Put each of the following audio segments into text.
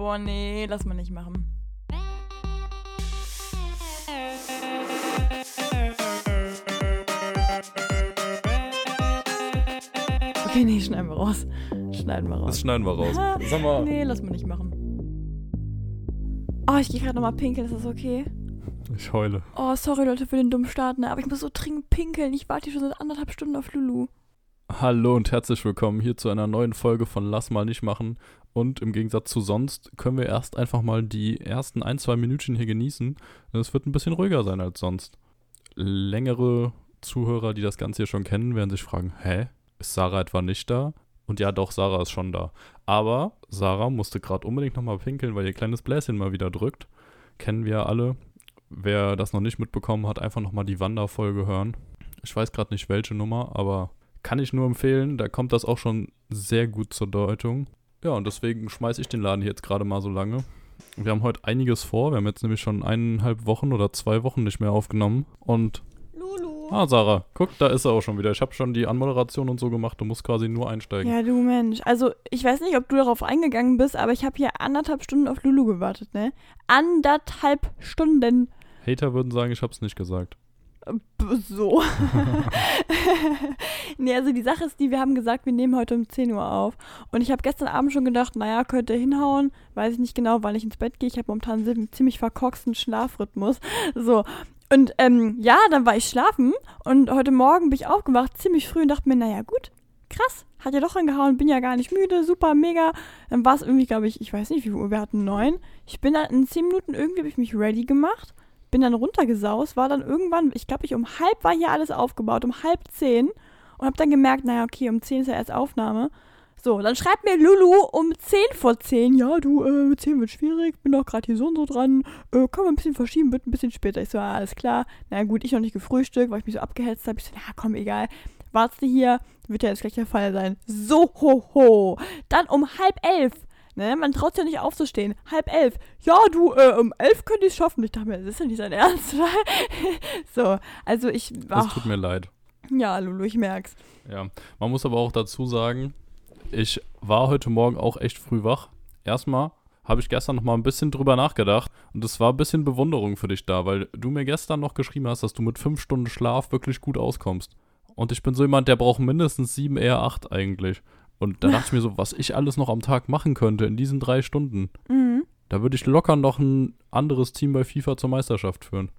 Boah, nee, lass mal nicht machen. Okay, nee, schneiden wir raus. Schneiden wir raus. Das schneiden wir raus. Sag mal, Nee, lass mal nicht machen. Oh, ich gehe gerade nochmal pinkeln, ist das okay? ich heule. Oh, sorry Leute für den dummen Start, ne? Aber ich muss so dringend pinkeln. Ich warte hier schon seit anderthalb Stunden auf Lulu. Hallo und herzlich willkommen hier zu einer neuen Folge von Lass mal nicht machen. Und im Gegensatz zu sonst können wir erst einfach mal die ersten ein, zwei Minütchen hier genießen. Es wird ein bisschen ruhiger sein als sonst. Längere Zuhörer, die das Ganze hier schon kennen, werden sich fragen, hä? Ist Sarah etwa nicht da? Und ja, doch, Sarah ist schon da. Aber Sarah musste gerade unbedingt nochmal pinkeln, weil ihr kleines Bläschen mal wieder drückt. Kennen wir alle. Wer das noch nicht mitbekommen hat, einfach nochmal die Wanderfolge hören. Ich weiß gerade nicht welche Nummer, aber kann ich nur empfehlen. Da kommt das auch schon sehr gut zur Deutung. Ja, und deswegen schmeiße ich den Laden hier jetzt gerade mal so lange. Wir haben heute einiges vor. Wir haben jetzt nämlich schon eineinhalb Wochen oder zwei Wochen nicht mehr aufgenommen. Und, Lulu. ah, Sarah, guck, da ist er auch schon wieder. Ich habe schon die Anmoderation und so gemacht. Du musst quasi nur einsteigen. Ja, du Mensch. Also, ich weiß nicht, ob du darauf eingegangen bist, aber ich habe hier anderthalb Stunden auf Lulu gewartet, ne? Anderthalb Stunden. Hater würden sagen, ich habe es nicht gesagt. So. nee, also die Sache ist die, wir haben gesagt, wir nehmen heute um 10 Uhr auf. Und ich habe gestern Abend schon gedacht, naja, könnte hinhauen. Weiß ich nicht genau, wann ich ins Bett gehe. Ich habe momentan einen ziemlich verkorksten Schlafrhythmus. So. Und ähm, ja, dann war ich schlafen und heute Morgen bin ich aufgewacht, ziemlich früh und dachte mir, naja, gut, krass, hat ja doch hingehauen, bin ja gar nicht müde, super, mega. Dann war es irgendwie, glaube ich, ich weiß nicht, wie viel Uhr wir hatten, neun. Ich bin in zehn Minuten irgendwie, habe ich mich ready gemacht bin dann runtergesaust, war dann irgendwann, ich glaube, ich um halb war hier alles aufgebaut, um halb zehn und habe dann gemerkt, naja, okay, um zehn ist ja erst Aufnahme. So, dann schreibt mir Lulu um zehn vor zehn, ja, du, äh, zehn wird schwierig, bin doch gerade hier so und so dran, äh, können wir ein bisschen verschieben, wird ein bisschen später. Ich so, ah, alles klar. Na gut, ich noch nicht gefrühstückt, weil ich mich so abgehetzt habe. Ich so, na komm, egal, wartest du hier, wird ja jetzt gleich der Fall sein. So, ho, ho. Dann um halb elf Ne, man traut sich ja nicht aufzustehen. Halb elf. Ja, du, äh, um elf könnte ich es schaffen. Ich dachte mir, das ist ja nicht dein Ernst. so, also ich. Es Ach, tut mir leid. ja, Lulu, ich merk's. Ja, man muss aber auch dazu sagen, ich war heute Morgen auch echt früh wach. Erstmal habe ich gestern noch mal ein bisschen drüber nachgedacht und es war ein bisschen Bewunderung für dich da, weil du mir gestern noch geschrieben hast, dass du mit fünf Stunden Schlaf wirklich gut auskommst. Und ich bin so jemand, der braucht mindestens sieben, eher acht eigentlich. Und da dachte ich mir so, was ich alles noch am Tag machen könnte in diesen drei Stunden. Mhm. Da würde ich locker noch ein anderes Team bei FIFA zur Meisterschaft führen.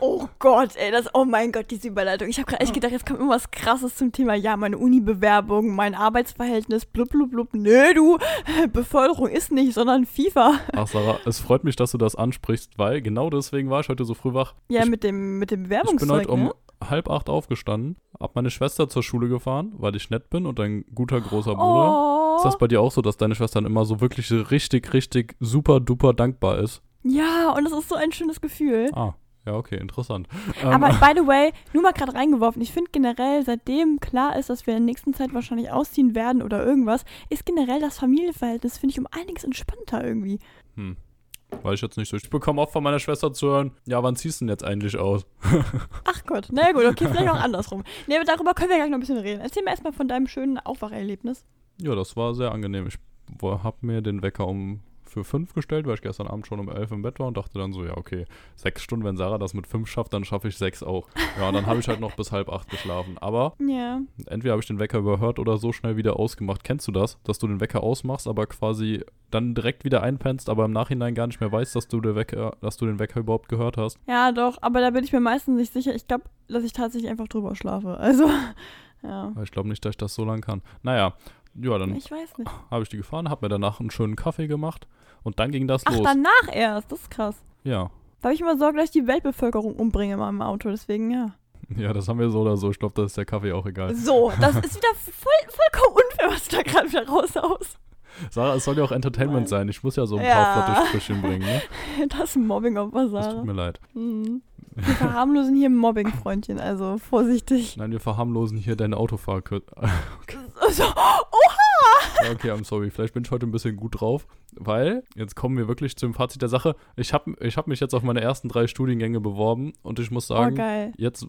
Oh Gott, ey, das, oh mein Gott, diese Überleitung. Ich habe gerade echt gedacht, jetzt kommt irgendwas krasses zum Thema, ja, meine Uni-Bewerbung, mein Arbeitsverhältnis, blub, blub, blub. Nö, du, Beförderung ist nicht, sondern FIFA. Ach Sarah, es freut mich, dass du das ansprichst, weil genau deswegen war ich heute so früh wach. Ja, ich mit dem, mit dem Ich bin Bewerbungszeug, heute um ne? Halb acht aufgestanden, hab meine Schwester zur Schule gefahren, weil ich nett bin und ein guter großer Bruder. Oh. Ist das bei dir auch so, dass deine Schwester dann immer so wirklich richtig, richtig super duper dankbar ist? Ja, und das ist so ein schönes Gefühl. Ah, ja, okay, interessant. Ähm, Aber by the way, nur mal gerade reingeworfen, ich finde generell, seitdem klar ist, dass wir in der nächsten Zeit wahrscheinlich ausziehen werden oder irgendwas, ist generell das Familienverhältnis, finde ich, um einiges entspannter irgendwie. hm, weiß ich jetzt nicht so. Ich bekomme oft von meiner Schwester zu hören, ja, wann ziehst du denn jetzt eigentlich aus? Ach Gott, na gut, okay, vielleicht auch andersrum. Nee, aber darüber können wir gleich noch ein bisschen reden. Erzähl mir erstmal von deinem schönen Aufwacherlebnis. Ja, das war sehr angenehm. Ich habe mir den Wecker um für fünf gestellt, weil ich gestern Abend schon um elf im Bett war und dachte dann so, ja, okay, sechs Stunden, wenn Sarah das mit fünf schafft, dann schaffe ich sechs auch. Ja, und dann habe ich halt noch bis halb acht geschlafen. Aber Ja. entweder habe ich den Wecker überhört oder so schnell wieder ausgemacht. Kennst du das? Dass du den Wecker ausmachst, aber quasi dann direkt wieder einpennst, aber im Nachhinein gar nicht mehr weißt, dass du, Wecker, dass du den Wecker überhaupt gehört hast? Ja, doch, aber da bin ich mir meistens nicht sicher. Ich glaube, dass ich tatsächlich einfach drüber schlafe. Also, ja. Ich glaube nicht, dass ich das so lang kann. Naja, ja, dann Ich weiß nicht. habe ich die gefahren, habe mir danach einen schönen Kaffee gemacht und dann ging das Ach, los. danach erst. Das ist krass. Ja. Da habe ich immer Sorge, dass ich die Weltbevölkerung umbringe in meinem Auto. Deswegen, ja. Ja, das haben wir so oder so. Ich glaube, da ist der Kaffee auch egal. So, das ist wieder voll, vollkommen unfair, was du da gerade wieder raushaust. Sarah, es soll ja auch Entertainment Nein. sein. Ich muss ja so ein Ja. paar flotte Sprüche bringen, ne? Das ist Mobbing auf Das Basar. tut mir leid. Mhm. Wir verharmlosen hier Mobbing, Freundchen, also vorsichtig. Nein, wir verharmlosen hier deine Autofahrkür. So, oha! Ja, okay, I'm sorry. Vielleicht bin ich heute ein bisschen gut drauf, weil jetzt kommen wir wirklich zum Fazit der Sache. Ich habe ich hab mich jetzt auf meine ersten drei Studiengänge beworben und ich muss Oh, sagen, geil. jetzt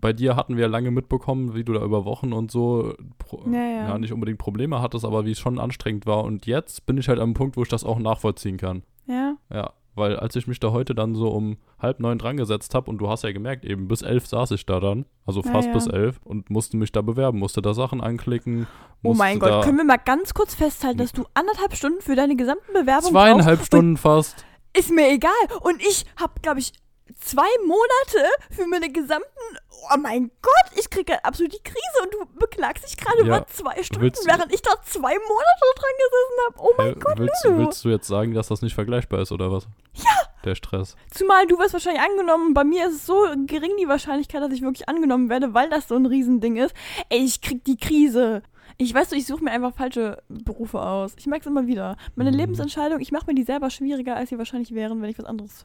bei dir hatten wir ja lange mitbekommen, wie du da über Wochen und so pro, Ja, ja. nicht unbedingt Probleme hattest, aber wie es schon anstrengend war. Und jetzt bin ich halt am Punkt, wo ich das auch nachvollziehen kann. Ja. Ja, weil als ich mich da heute dann so um halb neun dran gesetzt habe und du hast ja gemerkt, eben bis elf saß ich da dann, also fast ja. bis elf und musste mich da bewerben, musste da Sachen anklicken. Oh mein Gott, können wir mal ganz kurz festhalten, dass du anderthalb Stunden für deine gesamten Bewerbungen zweieinhalb? Stunden fast. Ist mir egal. Und ich habe, glaube ich, zwei Monate für meine gesamten. Oh mein Gott, ich kriege absolut die Krise und du beklagst dich gerade Ja, über zwei Stunden, willst- während ich da zwei Monate dran gesessen habe. Oh mein Äh, Gott, willst, Lulu. willst du jetzt sagen, dass das nicht vergleichbar ist oder was? Ja. Der Stress. Zumal du wirst wahrscheinlich angenommen. Bei mir ist es so gering die Wahrscheinlichkeit, dass ich wirklich angenommen werde, weil das so ein Riesending ist. Ey, ich krieg die Krise. Ich weiß du, ich suche mir einfach falsche Berufe aus. Ich merke es immer wieder. Meine Mhm. Lebensentscheidung, ich mache mir die selber schwieriger, als sie wahrscheinlich wären, wenn ich was anderes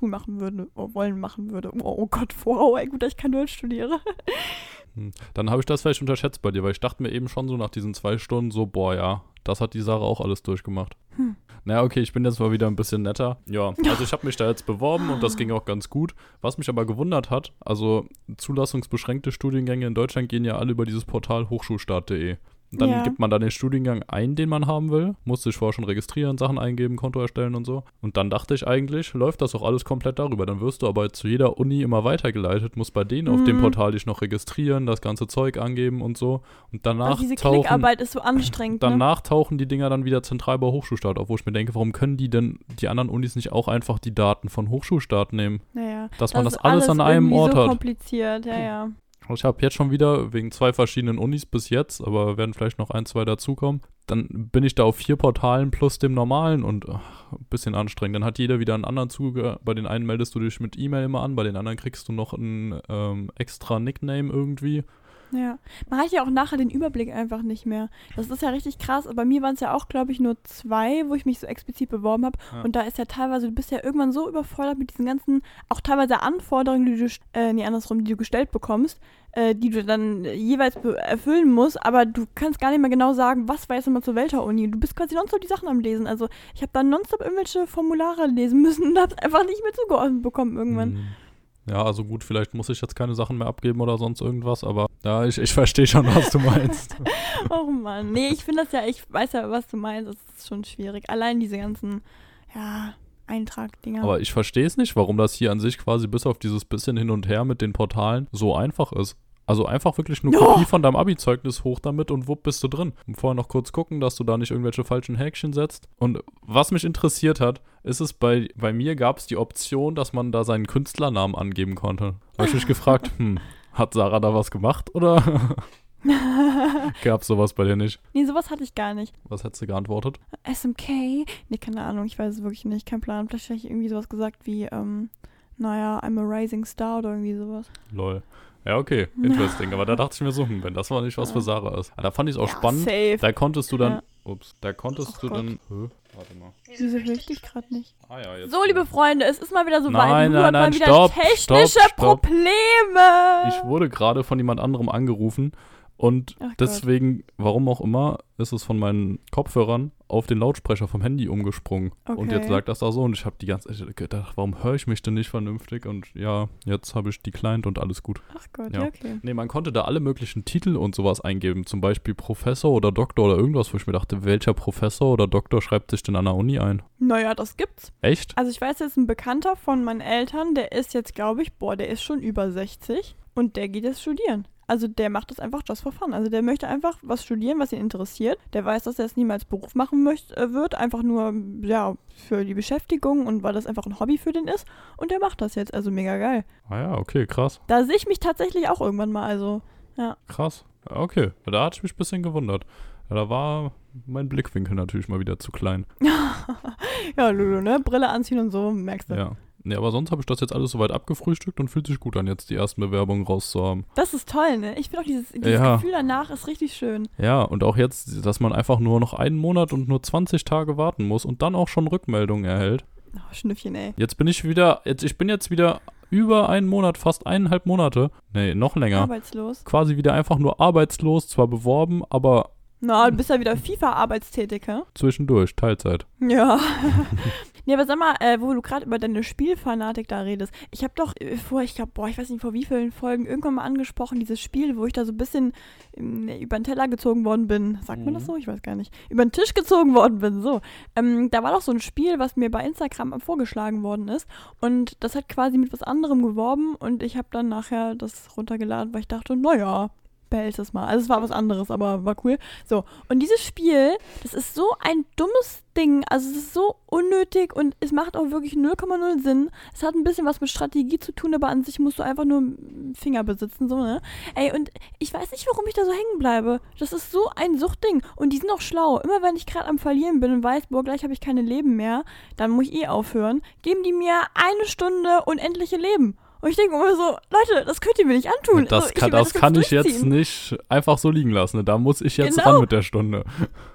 tun machen würde, oh, wollen machen würde. Oh, oh Gott, wow, ey, gut, dass ich kein Deutsch studiere. Hm. Dann habe ich das vielleicht unterschätzt bei dir, weil ich dachte mir eben schon so nach diesen zwei Stunden so, boah, ja, das hat die Sarah auch alles durchgemacht. Hm. Naja, okay, ich bin jetzt mal wieder ein bisschen netter. Ja, also ich habe mich da jetzt beworben und das ging auch ganz gut. Was mich aber gewundert hat, also zulassungsbeschränkte Studiengänge in Deutschland gehen ja alle über dieses Portal hochschulstart.de. Und Dann Ja. gibt man da den Studiengang ein, den man haben will. Musste ich vorher schon registrieren, Sachen eingeben, Konto erstellen und so. Und dann dachte ich eigentlich, läuft das auch alles komplett darüber. Dann wirst du aber zu jeder Uni immer weitergeleitet, musst bei denen auf dem Mhm. Portal dich noch registrieren, das ganze Zeug angeben und so. Und danach Also diese tauchen, Klickarbeit ist so anstrengend, ne? danach tauchen die Dinger dann wieder zentral bei Hochschulstart auf, wo ich mir denke, warum können die denn, die anderen Unis nicht auch einfach die Daten von Hochschulstart nehmen? Naja. Dass man das ist alles an einem Ort so hat. kompliziert, ja, ja. Ich habe jetzt schon wieder wegen zwei verschiedenen Unis bis jetzt, aber werden vielleicht noch ein, zwei dazukommen. Dann bin ich da auf vier Portalen plus dem normalen und ach, ein bisschen anstrengend. Dann hat jeder wieder einen anderen Zugang. Bei den einen meldest du dich mit E-Mail immer an, bei den anderen kriegst du noch einen ähm, extra Nickname irgendwie. Ja, man hat ja auch nachher den Überblick einfach nicht mehr. Das ist ja richtig krass. Bei mir waren es ja auch, glaube ich, nur zwei, wo ich mich so explizit beworben habe. Ja. Und da ist ja teilweise, du bist ja irgendwann so überfordert mit diesen ganzen, auch teilweise Anforderungen, die du, äh, nee, andersrum, die du gestellt bekommst, äh, die du dann jeweils erfüllen musst. Aber du kannst gar nicht mehr genau sagen, was war jetzt nochmal zur Welter-Uni. Du bist quasi nonstop die Sachen am Lesen. Also ich habe dann nonstop irgendwelche Formulare lesen müssen und hab's einfach nicht mehr zugeordnet bekommen irgendwann. Hm. Ja, also gut, vielleicht muss ich jetzt keine Sachen mehr abgeben oder sonst irgendwas, aber ja, ich, ich verstehe schon, was du meinst. Oh Mann. Nee, ich finde das ja, ich weiß ja, was du meinst. Das ist schon schwierig. Allein diese ganzen, ja, Eintrag-Dinger. Aber ich verstehe es nicht, warum das hier an sich quasi bis auf dieses bisschen hin und her mit den Portalen so einfach ist. Also einfach wirklich eine Ja. Kopie von deinem Abi-Zeugnis hoch damit und wupp bist du drin. Und vorher noch kurz gucken, dass du da nicht irgendwelche falschen Häkchen setzt. Und was mich interessiert hat, ist es bei, bei mir gab es die Option, dass man da seinen Künstlernamen angeben konnte. Habe ich mich gefragt, hm, hat Sarah da was gemacht oder gab sowas bei dir nicht? nee, sowas hatte ich gar nicht. Was hättest du geantwortet? SMK? Nee, keine Ahnung, ich weiß es wirklich nicht. Kein Plan. Vielleicht hätte ich irgendwie sowas gesagt wie, ähm, naja, I'm a rising star oder irgendwie sowas. Lol. Ja, okay, interesting. Aber da dachte ich mir so, hm, wenn das mal nicht was für Sarah ist. Ah, Da fand ich es auch Ja, spannend. Safe. Da konntest du dann, Ja. ups, da konntest Ach du Gott. dann, Hä? warte mal. Wieso höre ich dich gerade nicht? Ah ja, jetzt. So, liebe Freunde, es ist mal wieder so Nein, weit. Nein, nein, wieder stopp, technische stopp, stopp. Probleme. Ich wurde gerade von jemand anderem angerufen und Ach Gott. deswegen, warum auch immer, ist es von meinen Kopfhörern auf den Lautsprecher vom Handy umgesprungen. Und Okay. jetzt sagt das da so und ich habe die ganze Zeit gedacht, warum höre ich mich denn nicht vernünftig? Und ja, jetzt habe ich die Client und alles gut. Ach Gott, Ja. ja, okay. Nee, man konnte da alle möglichen Titel und sowas eingeben. Zum Beispiel Professor oder Doktor oder irgendwas, wo ich mir dachte, welcher Professor oder Doktor schreibt sich denn an der Uni ein? Naja, das gibt's. Echt? Also ich weiß jetzt, ein Bekannter von meinen Eltern, der ist jetzt, glaube ich, boah, der ist schon über 60 und der geht jetzt studieren. Also der macht das einfach just for fun. Also der möchte einfach was studieren, was ihn interessiert. Der weiß, dass er es niemals Beruf machen möcht, äh, wird, einfach nur, ja, für die Beschäftigung und weil das einfach ein Hobby für den ist. Und der macht das jetzt, also mega geil. Ah ja, okay, krass. Da sehe ich mich tatsächlich auch irgendwann mal, also, ja. Krass. Okay, da hatte ich mich ein bisschen gewundert. Ja, da war mein Blickwinkel natürlich mal wieder zu klein. ja, Lulu, ne? Brille anziehen und so, merkst du. Ja. Nee, aber sonst habe ich das jetzt alles soweit abgefrühstückt und fühlt sich gut an, jetzt die ersten Bewerbungen rauszuhaben. Das ist toll, ne? Ich finde auch dieses, dieses Ja. Gefühl danach ist richtig schön. Ja, und auch jetzt, dass man einfach nur noch einen Monat und nur 20 Tage warten muss und dann auch schon Rückmeldungen erhält. Oh, Schnüffchen, ey. Jetzt bin ich wieder, jetzt, ich bin jetzt wieder über einen Monat, fast eineinhalb Monate, nee, noch länger, Arbeitslos. quasi wieder einfach nur arbeitslos, zwar beworben, aber Na, du bist ja wieder FIFA-Arbeitstätig, hä? Zwischendurch, Teilzeit. Ja. nee, aber sag mal, äh, wo du gerade über deine Spielfanatik da redest. Ich habe doch äh, vor, ich glaube, boah, ich weiß nicht vor wie vielen Folgen irgendwann mal angesprochen, dieses Spiel, wo ich da so ein bisschen ähm, über den Teller gezogen worden bin. Sagt man das Mhm. so? Ich weiß gar nicht. Über den Tisch gezogen worden bin, so. Ähm, da war doch so ein Spiel, was mir bei Instagram vorgeschlagen worden ist. Und das hat quasi mit was anderem geworben und ich habe dann nachher das runtergeladen, weil ich dachte, naja, behältst es mal. Also es war was anderes, aber war cool. So, und dieses Spiel, das ist so ein dummes Ding. Also es ist so unnötig und es macht auch wirklich 0,0 Sinn. Es hat ein bisschen was mit Strategie zu tun, aber an sich musst du einfach nur Finger besitzen, so, ne? Ey, und ich weiß nicht, warum ich da so hängen bleibe. Das ist so ein Suchtding. Und die sind auch schlau. Immer wenn ich gerade am Verlieren bin und weiß, boah, gleich habe ich keine Leben mehr, dann muss ich eh aufhören, geben die mir eine Stunde unendliche Leben. Und ich denke immer so, Leute, das könnt ihr mir nicht antun. Das so, kann, will das kann ich jetzt nicht einfach so liegen lassen. ne? Da muss ich jetzt Genau. ran mit der Stunde.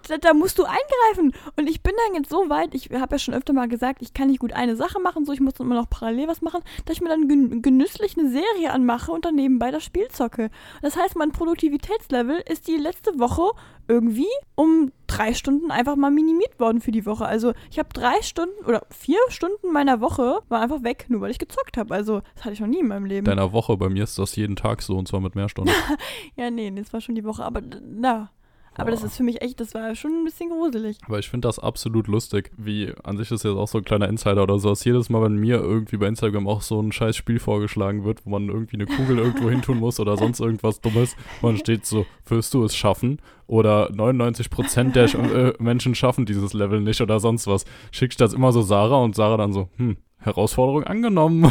da, da musst du eingreifen. Und ich bin dann jetzt so weit, ich habe ja schon öfter mal gesagt, ich kann nicht gut eine Sache machen, so ich muss dann immer noch parallel was machen, dass ich mir dann gen genüsslich eine Serie anmache und dann nebenbei das Spiel zocke. Das heißt, mein Produktivitätslevel ist die letzte Woche irgendwie um drei Stunden einfach mal minimiert worden für die Woche. Also ich habe drei Stunden oder vier Stunden meiner Woche war einfach weg, nur weil ich gezockt habe. Also das hatte ich noch nie in meinem Leben. Deiner Woche, bei mir ist das jeden Tag so und zwar mit mehr Stunden. ja, nee, das war schon die Woche, aber na. Aber das ist für mich echt, das war schon ein bisschen gruselig. Aber ich finde das absolut lustig. Wie an sich ist jetzt auch so ein kleiner Insider oder so, dass jedes Mal, wenn mir irgendwie bei Instagram auch so ein scheiß Spiel vorgeschlagen wird, wo man irgendwie eine Kugel irgendwo hin tun muss oder sonst irgendwas Dummes, dann steht so, wirst du es schaffen? Oder 99% der äh, Menschen schaffen dieses Level nicht oder sonst was. Schicke ich das immer so Sarah und Sarah dann so, hm, Herausforderung angenommen.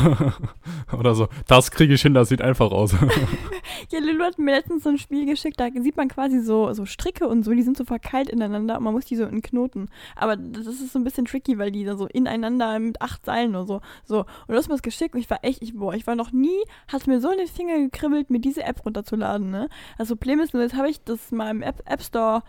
oder so, das kriege ich hin, das sieht einfach aus. Ja, Lulu hat mir letztens so ein Spiel geschickt, da sieht man quasi so, so Stricke und so, die sind so verkeilt ineinander und man muss die so in Knoten. Aber das ist so ein bisschen tricky, weil die da so ineinander mit acht Seilen oder so. So. Und du hast mir das geschickt und ich war echt, ich, boah, ich war noch nie, hat mir so in den Finger gekribbelt, mir diese App runterzuladen, ne? Das Problem ist nur, jetzt habe ich das mal im App, App Store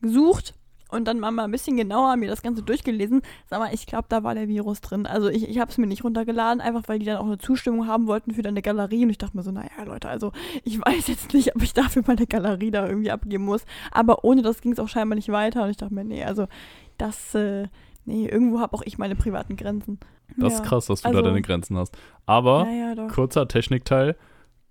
gesucht und dann mal ein bisschen genauer mir das Ganze durchgelesen. Sag mal, ich glaube, da war der Virus drin. Also ich, ich habe es mir nicht runtergeladen, einfach weil die dann auch eine Zustimmung haben wollten für deine Galerie. Und ich dachte mir so, naja, Leute, also ich weiß jetzt nicht, ob ich dafür meine Galerie da irgendwie abgeben muss. Aber ohne das ging es auch scheinbar nicht weiter. Und ich dachte mir, nee, also das, äh, nee, irgendwo habe auch ich meine privaten Grenzen. Das ja. ist krass, dass du Also- da deine Grenzen hast. Aber doch. kurzer Technikteil.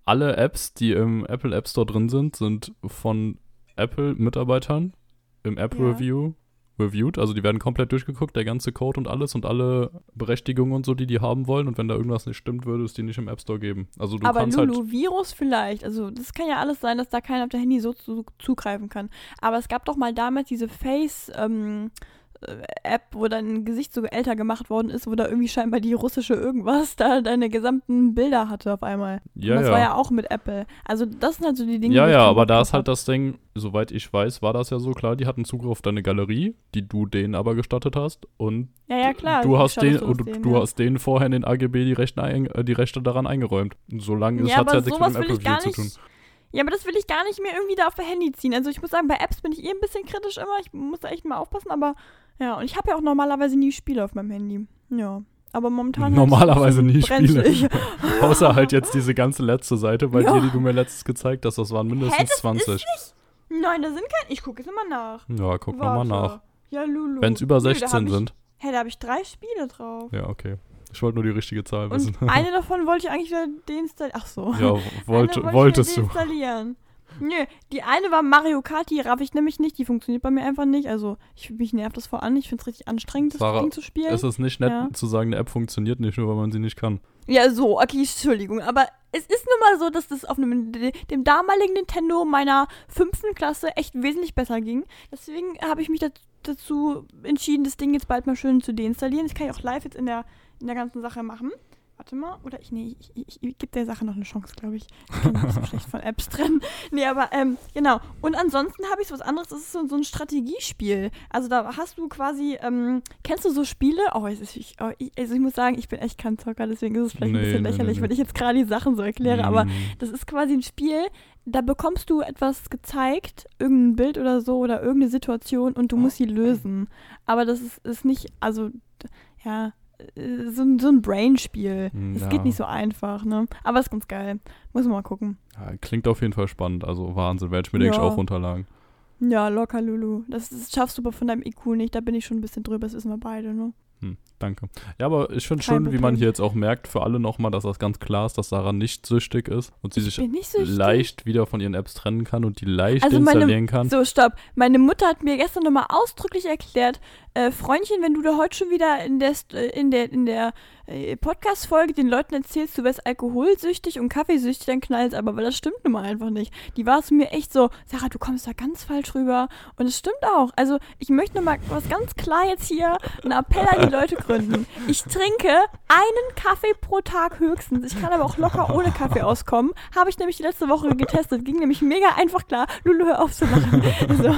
Alle Apps, die im Apple App Store drin sind, sind von Apple-Mitarbeitern im App Ja. Review reviewed. Also die werden komplett durchgeguckt, der ganze Code und alles und alle Berechtigungen und so, die die haben wollen. Und wenn da irgendwas nicht stimmt, würde es die nicht im App Store geben. Also du Aber kannst Lulu, halt. Virus vielleicht. Also das kann ja alles sein, dass da keiner auf der Handy so zu, zugreifen kann. Aber es gab doch mal damals diese Face ähm, äh, App, wo dein Gesicht so älter gemacht worden ist, wo da irgendwie scheinbar die russische irgendwas da deine gesamten Bilder hatte auf einmal. Ja, Und das ja. war ja auch mit Apple. Also das sind halt so die Dinge. ja, die ja, aber da ist halt das Ding, soweit ich weiß, war das ja so klar, die hatten Zugriff auf deine Galerie, die du denen aber gestattet hast. Und Ja, ja, klar. du hast den, du denen, du ja. hast denen vorher in den AGB die Rechte, ein, äh, die Rechte daran eingeräumt. Solange es Ja, hat ja nichts mit dem will Apple ich gar Review zu tun. Ja, aber das will ich gar nicht mehr irgendwie da auf der Handy ziehen. Also ich muss sagen, bei Apps bin ich eh ein bisschen kritisch immer. Ich muss da echt mal aufpassen, aber ja, und ich habe ja auch normalerweise nie Spiele auf meinem Handy. Ja. Aber momentan. halt Normalerweise nie Spiele. Außer halt jetzt diese ganze letzte Seite bei Ja. dir, die du mir letztens gezeigt hast, das waren mindestens Hä, das ist 20. Nein, da sind keine. Ich gucke jetzt immer nach. Ja, guck nochmal nach. Ja, Lulu. Wenn es über Nö, da hab 16 ich, sind. Hä, da habe ich drei Spiele drauf. Ja, okay. Ich wollte nur die richtige Zahl wissen. Und eine davon wollte ich eigentlich wieder deinstallieren. Ach so. ja, wollt, Eine wollte wolltest du. deinstallieren. Nö, die eine war Mario Kart, die raff ich nämlich nicht. Die funktioniert bei mir einfach nicht. Also, ich, mich nervt das vor an. Ich finde es richtig anstrengend, das Sarah, Ding zu spielen. Es ist nicht nett Ja. zu sagen, eine App funktioniert nicht, nur weil man sie nicht kann. Ja, so, okay, Entschuldigung. Aber es ist nun mal so, dass das auf einem, dem damaligen Nintendo meiner fünften Klasse echt wesentlich besser ging. Deswegen habe ich mich dazu entschieden, das Ding jetzt bald mal schön zu deinstallieren. Das kann ich auch live jetzt in der, in der ganzen Sache machen. Warte mal, oder ich, nee, ich, ich, ich, gebe der Sache noch eine Chance, glaube ich. Ich bin nicht so schlecht von Apps trennen. Nee, aber, ähm, genau. Und ansonsten habe ich so was anderes, das ist so, so ein Strategiespiel. Also da hast du quasi, ähm, kennst du so Spiele? Oh, ist, ich, oh, ich, also ich muss sagen, ich bin echt kein Zocker, deswegen ist es vielleicht Nee, ein bisschen nee, lächerlich, nee, wenn ich jetzt gerade die Sachen so erkläre, aber Mm. das ist quasi ein Spiel, da bekommst du etwas gezeigt, irgendein Bild oder so oder irgendeine Situation und du musst sie lösen. Aber das ist, ist nicht, also, ja, so, ein- so ein Brain-Spiel. Mm, Es ja. geht nicht so einfach, ne? Aber ist ganz geil. Muss man mal gucken. Ja, klingt auf jeden Fall spannend. Also Wahnsinn, werde ich mir, denke ich, Ja. auch runterladen. Ja, locker, Lulu. Das, das schaffst du aber von deinem IQ nicht. Da bin ich schon ein bisschen drüber, das wissen wir beide, ne? Hm, danke. Ja, aber ich finde schön, wie man Problem. hier jetzt auch merkt, für alle nochmal, dass das ganz klar ist, dass Sarah nicht süchtig ist und sie Ich sich leicht wieder von ihren Apps trennen kann und die leicht Also meine- installieren kann. So, stopp. Meine Mutter hat mir gestern nochmal ausdrücklich erklärt, äh, Freundchen, wenn du da heute schon wieder in der, äh, in der, in der äh, Podcast-Folge den Leuten erzählst, du wärst alkoholsüchtig und kaffeesüchtig, dann knallt's aber, weil das stimmt nun mal einfach nicht. Die war es mir echt so, Sarah, du kommst da ganz falsch rüber. Und es stimmt auch. Also, ich möchte nochmal was ganz klar jetzt hier, einen Appell an die Leute gründen. Ich trinke einen Kaffee pro Tag höchstens. Ich kann aber auch locker ohne Kaffee auskommen. Habe ich nämlich letzte Woche getestet. Ging nämlich mega einfach klar. Lulu, hör auf zu lachen. So.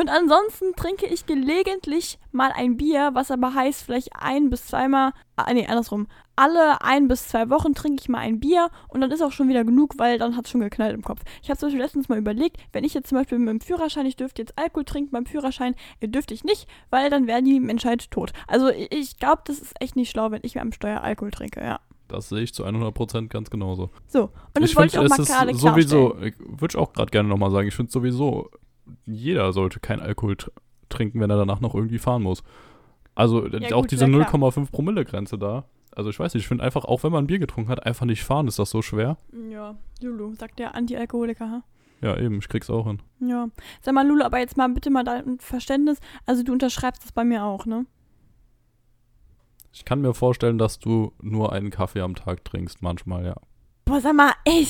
Und ansonsten trinke ich gelegentlich mal ein Bier, was aber heißt, vielleicht ein bis zweimal, ah, nee, andersrum. Alle ein bis zwei Wochen trinke ich mal ein Bier und dann ist auch schon wieder genug, weil dann hat es schon geknallt im Kopf. Ich habe zum Beispiel letztens mal überlegt, wenn ich jetzt zum Beispiel mit dem Führerschein, ich dürfte jetzt Alkohol trinken beim Führerschein, äh, dürfte ich nicht, weil dann wäre die Menschheit tot. Also ich, ich glaube, das ist echt nicht schlau, wenn ich am Steuer Alkohol trinke, ja. Das sehe ich zu 100% ganz genauso. So, und das wollte ich auch mal gerade sowieso, ich würde auch gerade gerne nochmal sagen, ich finde sowieso, jeder sollte kein Alkohol tr- trinken, wenn er danach noch irgendwie fahren muss. Also Ja, auch gut, diese ja, klar. 0,5 Promille-Grenze da. Also ich weiß nicht, ich finde einfach, auch wenn man ein Bier getrunken hat, einfach nicht fahren, ist das so schwer. Ja, Lulu, sagt der Anti-Alkoholiker, ha? Ja, eben, ich krieg's auch hin. Ja. Sag mal, Lulu, aber jetzt mal bitte mal dein Verständnis. Also du unterschreibst das bei mir auch, ne? Ich kann mir vorstellen, dass du nur einen Kaffee am Tag trinkst, manchmal, ja. Boah, sag mal, ey,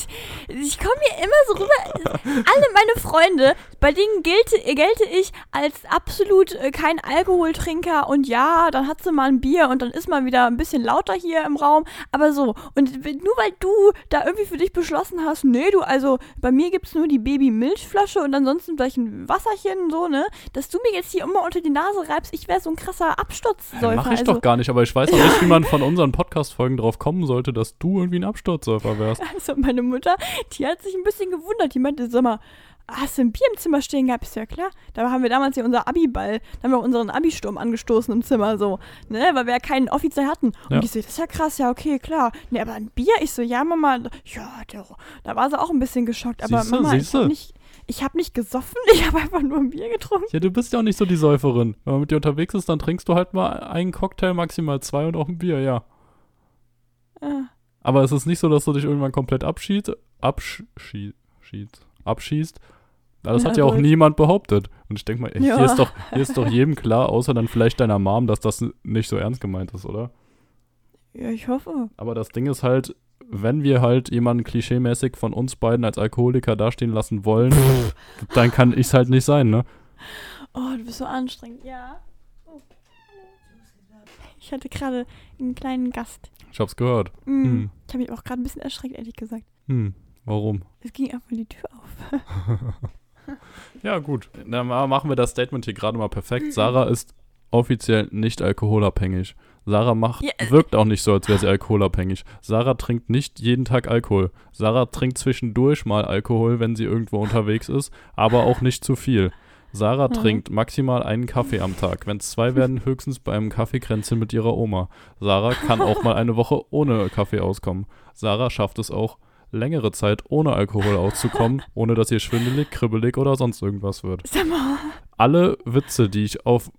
ich komme mir immer so rüber. Alle meine Freunde, bei denen gelte, gelte ich als absolut äh, kein Alkoholtrinker und ja, dann hat sie mal ein Bier und dann ist mal wieder ein bisschen lauter hier im Raum. Aber so, und nur weil du da irgendwie für dich beschlossen hast, nee, du, also bei mir gibt's nur die Baby-Milchflasche und ansonsten vielleicht ein Wasserchen, so, ne, dass du mir jetzt hier immer unter die Nase reibst, ich wäre so ein krasser Absturzsäufer. Mach ich also, doch gar nicht, aber ich weiß auch nicht, wie man von unseren Podcast-Folgen drauf kommen sollte, dass du irgendwie ein Absturzsurfer wärst. Also meine Mutter, die hat sich ein bisschen gewundert. Die meinte, sag mal, hast du ein Bier im Zimmer stehen gehabt? Ist ja klar. Da haben wir damals ja unser Abi-Ball, da haben wir unseren Abi-Sturm angestoßen im Zimmer, so, ne, weil wir ja keinen offiziell hatten. Und Ja. die so, das ist ja krass, ja, okay, klar. Ne, aber ein Bier? Ich so, ja, Mama, ja, der, da war sie auch ein bisschen geschockt. Aber Siehste, Mama, ich siehste. hab nicht, ich habe nicht gesoffen, ich habe einfach nur ein Bier getrunken. Ja, du bist ja auch nicht so die Säuferin. Wenn man mit dir unterwegs ist, dann trinkst du halt mal einen Cocktail, maximal zwei und auch ein Bier, ja. Äh, Aber es ist nicht so, dass du dich irgendwann komplett abschießt, abschießt, abschießt. Ja, Das Na hat ja auch niemand behauptet. Und ich denke mal, Ja. hier, ist doch, hier ist doch jedem klar, außer dann vielleicht deiner Mom, dass das nicht so ernst gemeint ist, oder? ja, ich hoffe. Aber das Ding ist halt, wenn wir halt jemanden klischeemäßig von uns beiden als Alkoholiker dastehen lassen wollen, dann kann ich es halt nicht sein, ne? Oh, du bist so anstrengend. Ja. Ich hatte gerade einen kleinen Gast. Ich hab's gehört. Mm. Hm. Ich habe mich auch gerade ein bisschen erschreckt, ehrlich gesagt. Hm, warum? Es ging einfach die Tür auf. Ja, gut. Dann ma- machen wir das Statement hier gerade mal perfekt. Sarah ist offiziell nicht alkoholabhängig. Sarah macht, Ja, äh, wirkt auch nicht so, als wäre sie alkoholabhängig. Sarah trinkt nicht jeden Tag Alkohol. Sarah trinkt zwischendurch mal Alkohol, wenn sie irgendwo unterwegs ist, aber auch nicht zu viel. Sarah Mhm. trinkt maximal einen Kaffee am Tag. Wenn es zwei werden, höchstens bei einem Kaffeekränzchen mit ihrer Oma. Sarah kann auch mal eine Woche ohne Kaffee auskommen. Sarah schafft es auch, längere Zeit ohne Alkohol auszukommen, ohne dass ihr schwindelig, kribbelig oder sonst irgendwas wird alle Witze, die ich auf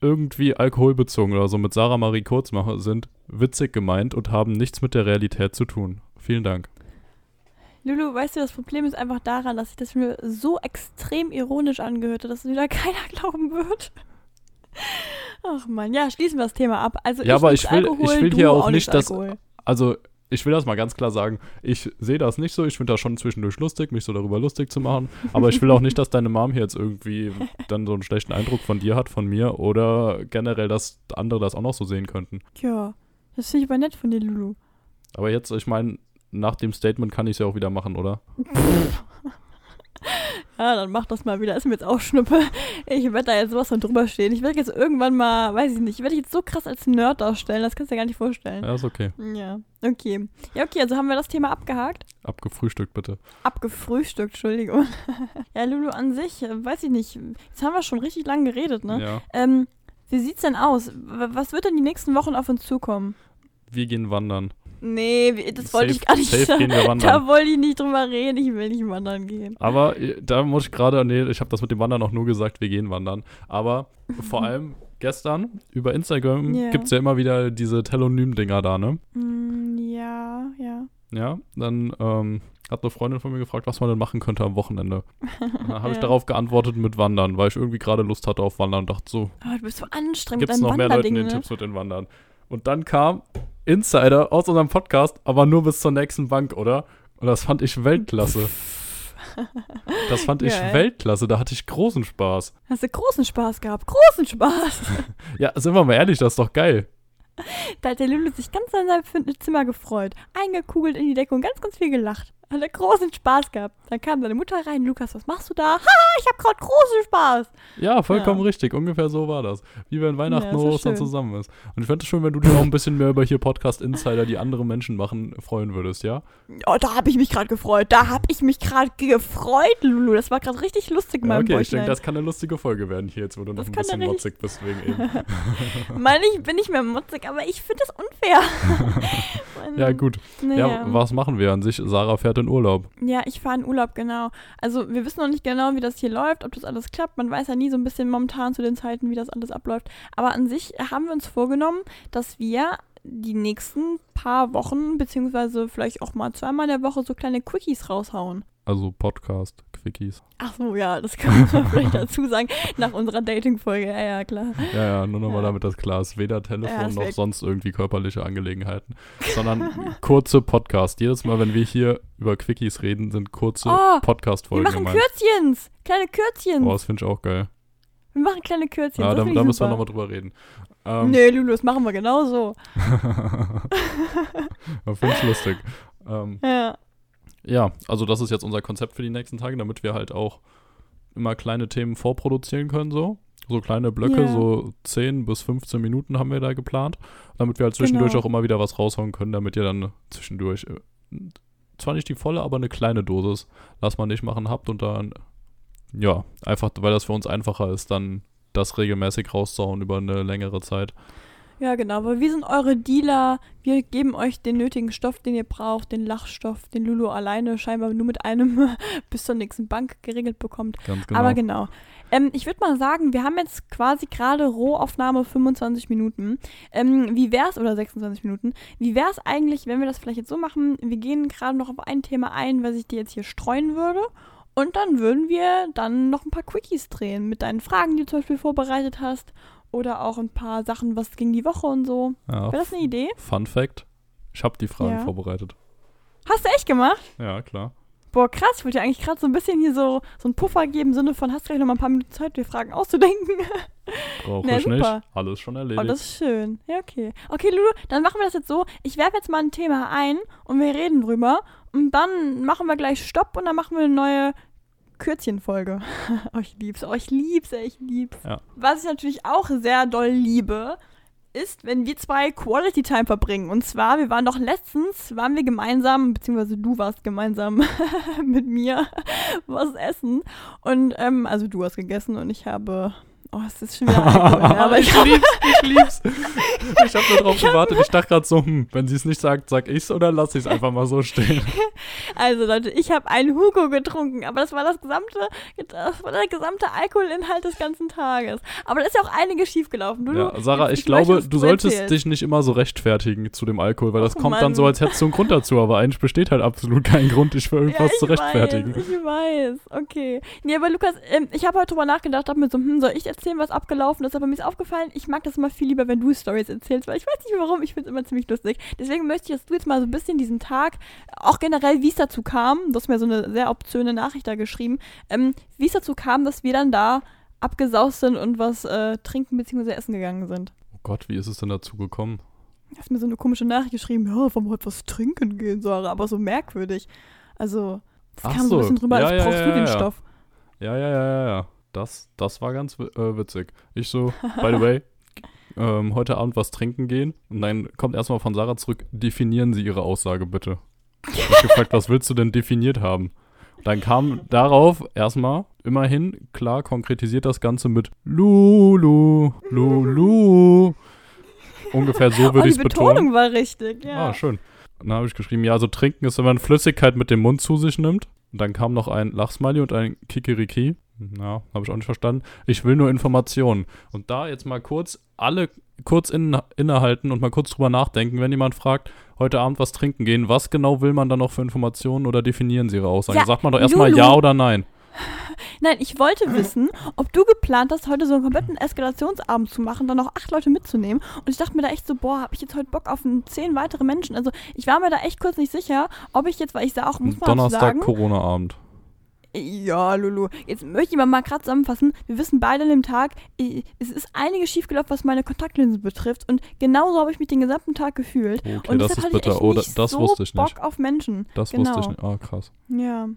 irgendwie alkoholbezogen oder so mit Sarah Marie Kurz mache, sind witzig gemeint und haben nichts mit der Realität zu tun. Vielen Dank. Lulu, weißt du, das Problem ist einfach daran, dass sich das mir so extrem ironisch angehört hat, dass es wieder keiner glauben wird. Ach man, ja, schließen wir das Thema ab. Also Ja, ich aber ich will- Alkohol, ich will hier auch auch nicht, dass-. Also, ich will das mal ganz klar sagen. Ich sehe das nicht so. Ich finde das schon zwischendurch lustig, mich so darüber lustig zu machen. Aber ich will auch nicht, dass deine Mom hier jetzt irgendwie dann so einen schlechten Eindruck von dir hat, von mir oder generell, dass andere das auch noch so sehen könnten. Ja, das finde ich aber nett von dir, Lulu. Aber jetzt, ich meine, nach dem Statement kann ich es ja auch wieder machen, oder? Ja, dann mach das mal wieder. Ist mir jetzt auch Schnuppe. Ich werde da jetzt sowas von drüber stehen. Ich werde jetzt irgendwann mal, weiß ich nicht, ich werde dich jetzt so krass als Nerd darstellen, das kannst du dir gar nicht vorstellen. Ja, ist okay. Ja, okay. Ja, okay, also haben wir das Thema abgehakt. Abgefrühstückt bitte. Abgefrühstückt, Entschuldigung. ja, Lulu an sich, äh, weiß ich nicht. Jetzt haben wir schon richtig lang geredet, ne? Ja. Ähm, wie sieht's denn aus? Was wird denn die nächsten Wochen auf uns zukommen? Wir gehen wandern. Nee, das Safe- wollte ich gar nicht safe sagen. gehen wir wandern. Da wollte ich nicht drüber reden. Ich will nicht wandern gehen. Aber äh, da muss ich gerade, nee, ich habe das mit dem Wandern auch nur gesagt, wir gehen wandern. Aber vor allem gestern über Instagram Ja. gibt es ja immer wieder diese Telonym-Dinger da, ne? Mm, ja, ja. Ja, dann ähm, hat eine Freundin von mir gefragt, was man denn machen könnte am Wochenende. Und dann habe ich darauf geantwortet mit Wandern, weil ich irgendwie gerade Lust hatte auf Wandern und dachte so, Aber du bist so anstrengend gibt es noch mehr Leuten Wanderding, den ne? Tipps mit den Wandern? Und dann kam Insider aus unserem Podcast, aber nur bis zur nächsten Bank, oder? Und das fand ich Weltklasse. Das fand ich Geil. Weltklasse, da hatte ich großen Spaß. Hast du großen Spaß gehabt? Großen Spaß. Ja, sind wir mal ehrlich, das ist doch geil. da hat der Lulu sich ganz an seinem Zimmer gefreut. Eingekugelt in die Decke und ganz, ganz viel gelacht. Hat er großen Spaß gehabt. Dann kam seine Mutter rein. Lukas, was machst du da? Haha, ich hab gerade großen Spaß. Ja, vollkommen Ja. richtig. Ungefähr so war das. Wie wenn Weihnachten Ja, und Ostern schön. zusammen ist. Und ich fände es schön, wenn du dir auch ein bisschen mehr über hier Podcast Insider, die andere Menschen machen, freuen würdest, ja? Oh, da habe ich mich gerade gefreut. Da habe ich mich gerade gefreut, Lulu. Das war gerade richtig lustig in ja okay, ich denke, das kann eine lustige Folge werden hier jetzt, wo du noch Das ein kann bisschen motzig bist wegen eben. Meine ich bin nicht mehr motzig, aber ich finde das unfair. ja, gut. Naja. Ja, was machen wir an sich? Sarah fährt in Urlaub. Ja, ich fahre in Urlaub, genau. Also wir wissen noch nicht genau, wie das hier läuft, ob das alles klappt. Man weiß ja nie so ein bisschen momentan zu den Zeiten, wie das alles abläuft. Aber an sich haben wir uns vorgenommen, dass wir die nächsten paar Wochen, beziehungsweise vielleicht auch mal zweimal in der Woche so kleine Quickies raushauen. Also Podcast, Quickies. Ach so, ja, das kann man vielleicht dazu sagen, nach unserer Dating-Folge. Ja, ja, klar. Ja, ja, nur nochmal Ja. damit das klar ist. Weder Ja, Telefon das noch sonst irgendwie körperliche Angelegenheiten, sondern kurze Podcast. Jedes Mal, wenn wir hier über Quickies reden, sind kurze Oh, Wir Podcast-Folgen machen gemeint. Kürzchens, kleine Kürzchens. Oh, das finde ich auch geil. Wir machen kleine Kürzchens. Ja, da, da müssen wir nochmal drüber reden. Ähm, Nee, Lulu, das machen wir genauso. Finde ich lustig. Ähm, Ja. Ja, also das ist jetzt unser Konzept für die nächsten Tage, damit wir halt auch immer kleine Themen vorproduzieren können, so. So kleine Blöcke, Ja. so 10 bis 15 Minuten haben wir da geplant. Damit wir halt zwischendurch Genau. auch immer wieder was raushauen können, damit ihr dann zwischendurch äh, zwar nicht die volle, aber eine kleine Dosis, lass mal nicht machen, habt und dann, ja, einfach, weil das für uns einfacher ist, dann das regelmäßig rauszuhauen über eine längere Zeit. Ja, genau, weil wir sind eure Dealer. Wir geben euch den nötigen Stoff, den ihr braucht, den Lachstoff, den Lulu alleine scheinbar nur mit einem bis zur nächsten Bank geregelt bekommt. Ganz genau. Aber genau. Ähm, ich würde mal sagen, wir haben jetzt quasi gerade Rohaufnahme 25 Minuten. Ähm, wie wär's, oder 26 Minuten, wie wär's eigentlich, wenn wir das vielleicht jetzt so machen, wir gehen gerade noch auf ein Thema ein, was ich dir jetzt hier streuen würde. Und dann würden wir dann noch ein paar Quickies drehen mit deinen Fragen, die du zum Beispiel vorbereitet hast. Oder auch ein paar Sachen, was ging die Woche und so. ja, Wäre das eine Idee? Fun Fact: Ich habe die Fragen Ja. vorbereitet. Hast du echt gemacht? Ja, klar. Boah, krass. Ich wollte dir eigentlich gerade so ein bisschen hier so, so einen Puffer geben, im Sinne von, hast du gleich noch mal ein paar Minuten Zeit, dir Fragen auszudenken? Brauche ich nicht. super. Alles schon Oh, erledigt. das ist schön. Ja, okay. Okay, Lulu, dann machen wir das jetzt so. Ich werfe jetzt mal ein Thema ein und wir reden drüber. Und dann machen wir gleich Stopp und dann machen wir eine neue Kürzchenfolge. oh, ich lieb's. Oh, ich lieb's, ey, ich lieb's. Ja. Was ich natürlich auch sehr doll liebe, ist, wenn wir zwei Quality Time verbringen. Und zwar, wir waren doch letztens, waren wir gemeinsam, beziehungsweise du warst gemeinsam mit mir was essen. Und, ähm, also du hast gegessen und ich habe, oh, es ist schon wieder Alkohol, ja, aber ich ich lieb's, ich lieb's. Ich habe nur drauf gewartet. Ich dachte gerade so, hm, wenn sie es nicht sagt, sag ich's oder lass ich's einfach mal so stehen. Also Leute, ich habe einen Hugo getrunken, aber das war das gesamte, das war der gesamte Alkoholinhalt des ganzen Tages. Aber da ist ja auch einiges schiefgelaufen. Du, Ja, Sarah, jetzt- ich glaube, möchte, du solltest erzählst. dich nicht immer so rechtfertigen zu dem Alkohol, weil das Och, kommt dann Mann. so, als hättest du einen Grund dazu, aber eigentlich besteht halt absolut kein Grund, dich für irgendwas ja, ich zu rechtfertigen. Weiß, ich weiß, okay. Nee, aber Lukas, ähm, ich habe heute drüber nachgedacht, hab mir so, hm, soll ich erzählen, was abgelaufen ist? Aber mir ist aufgefallen, ich mag das immer viel lieber, wenn du Stories erzählst, weil ich weiß nicht warum, ich finde es immer ziemlich lustig. Deswegen möchte ich, dass du jetzt mal so ein bisschen diesen Tag, auch generell, wie es dazu kam, du hast mir so eine sehr obszöne Nachricht da geschrieben, ähm, wie es dazu kam, dass wir dann da abgesaust sind und was äh, trinken bzw. essen gegangen sind. Oh Gott, wie ist es denn dazu gekommen? Du hast mir so eine komische Nachricht geschrieben, ja, wollen wir heute was trinken gehen, Sarah, aber so merkwürdig. Also, das Ach kam so ein bisschen drüber, ja, als ja, brauchst ja, du den. Stoff. Ja, ja, ja, ja, ja. Das, das war ganz äh, witzig. Ich so, by the way, ähm, heute Abend was trinken gehen. Und dann kommt erstmal von Sarah zurück, definieren Sie Ihre Aussage bitte. Ich hab gefragt, was willst du denn definiert haben? Dann kam darauf erstmal, immerhin, klar, konkretisiert das Ganze mit Lulu, Lulu. Ungefähr so oh, würde die ich es betonen. Betonung war richtig, ja. Ah, schön. dann habe ich geschrieben, ja, also trinken ist, wenn man Flüssigkeit mit dem Mund zu sich nimmt. Und dann kam noch ein Lachsmiley und ein Kikiriki. Ja, habe ich auch nicht verstanden. Ich will nur Informationen. Und da jetzt mal kurz alle kurz in, innehalten und mal kurz drüber nachdenken, wenn jemand fragt, heute Abend was trinken gehen, was genau will man dann noch für Informationen oder definieren Sie Ihre Aussage? Ja, Sagt man doch erstmal ja oder nein. Nein, ich wollte wissen, ob du geplant hast, heute so einen kompletten Eskalationsabend zu machen, dann noch acht Leute mitzunehmen. Und ich dachte mir da echt so, boah, habe ich jetzt heute Bock auf zehn weitere Menschen? Also ich war mir da echt kurz nicht sicher, ob ich jetzt, weil ich sah auch, muss man Donnerstag, sagen, Corona-Abend. Ja, Lulu. Jetzt möchte ich mal, mal gerade zusammenfassen. Wir wissen beide an dem Tag, es ist einiges schiefgelaufen, was meine Kontaktlinsen betrifft. Und genauso habe ich mich den gesamten Tag gefühlt. Okay, und das ist ich bitter. echt Oh, das so wusste ich Bock nicht. auf Menschen. Das genau. wusste ich nicht. Ah, krass. Ja.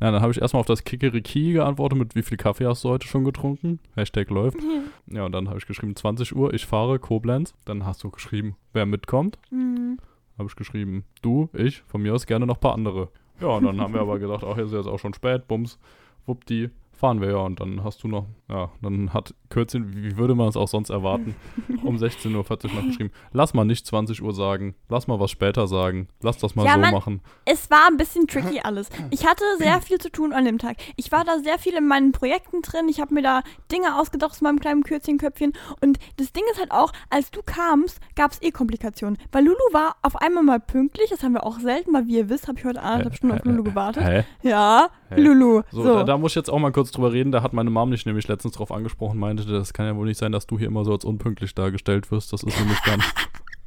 Ja, dann habe ich erstmal auf das Kikeriki geantwortet mit wie viel Kaffee hast du heute schon getrunken? Hashtag läuft. Ja, und dann habe ich geschrieben 20 Uhr, ich fahre Koblenz. Dann hast du geschrieben, wer mitkommt. Mhm. Habe ich geschrieben, du, ich, von mir aus gerne noch ein paar andere. Ja, und dann haben wir aber gedacht, ach, ist jetzt auch schon spät, bums, wuppdi, fahren wir ja. Und dann hast du noch, ja, dann hat Kürzchen, wie würde man es auch sonst erwarten, um 16.40 Uhr noch geschrieben, lass mal nicht 20 Uhr sagen, lass mal was später sagen, lass das mal Ja, so Mann. machen. Es war ein bisschen tricky alles. Ich hatte sehr viel zu tun an dem Tag. Ich war da sehr viel in meinen Projekten drin. Ich habe mir da Dinge ausgedacht aus meinem kleinen Kürzchenköpfchen. Und das Ding ist halt auch, als du kamst, gab es eh Komplikationen. Weil Lulu war auf einmal mal pünktlich. Das haben wir auch selten, weil wie ihr wisst, habe ich heute anderthalb? Stunden auf? Lulu gewartet. Hä? Ja, Hä? Lulu. So, So, Da, da muss ich jetzt auch mal kurz drüber reden. Da hat meine Mom mich nämlich letztens drauf angesprochen, meinte, das kann ja wohl nicht sein, dass du hier immer so als unpünktlich dargestellt wirst. Das ist nämlich gar nicht.